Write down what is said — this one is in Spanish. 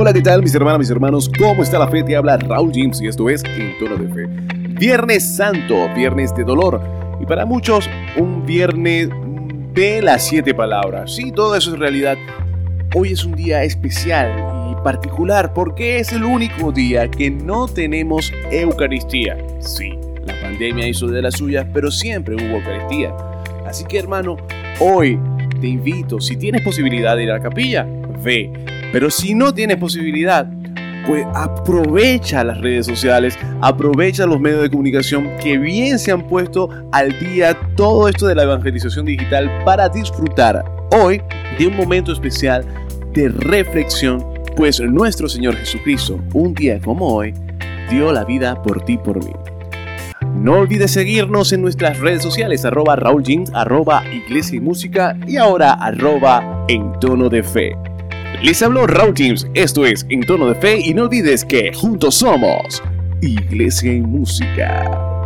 Hola, ¿qué tal mis hermanas, mis hermanos? ¿Cómo está la fe? Te habla Raúl James y esto es En Tono de Fe. Viernes Santo, viernes de dolor. Y para muchos, un viernes de las siete palabras. Sí, todo eso es realidad. Hoy es un día especial y particular porque es el único día que no tenemos Eucaristía. Sí, la pandemia hizo de las suyas, pero siempre hubo Eucaristía. Así que hermano, hoy te invito, si tienes posibilidad de ir a la capilla, ve. Pero si no tienes posibilidad, pues aprovecha las redes sociales, aprovecha los medios de comunicación que bien se han puesto al día todo esto de la evangelización digital para disfrutar hoy de un momento especial de reflexión, pues nuestro Señor Jesucristo, un día como hoy, dio la vida por ti, por mí. No olvides seguirnos en nuestras redes sociales, arroba Raúl arroba Iglesia y Música y ahora arroba En Tono de Fe. Les habló Raúl James, esto es En Tono de Fe y no olvides que juntos somos Iglesia y Música.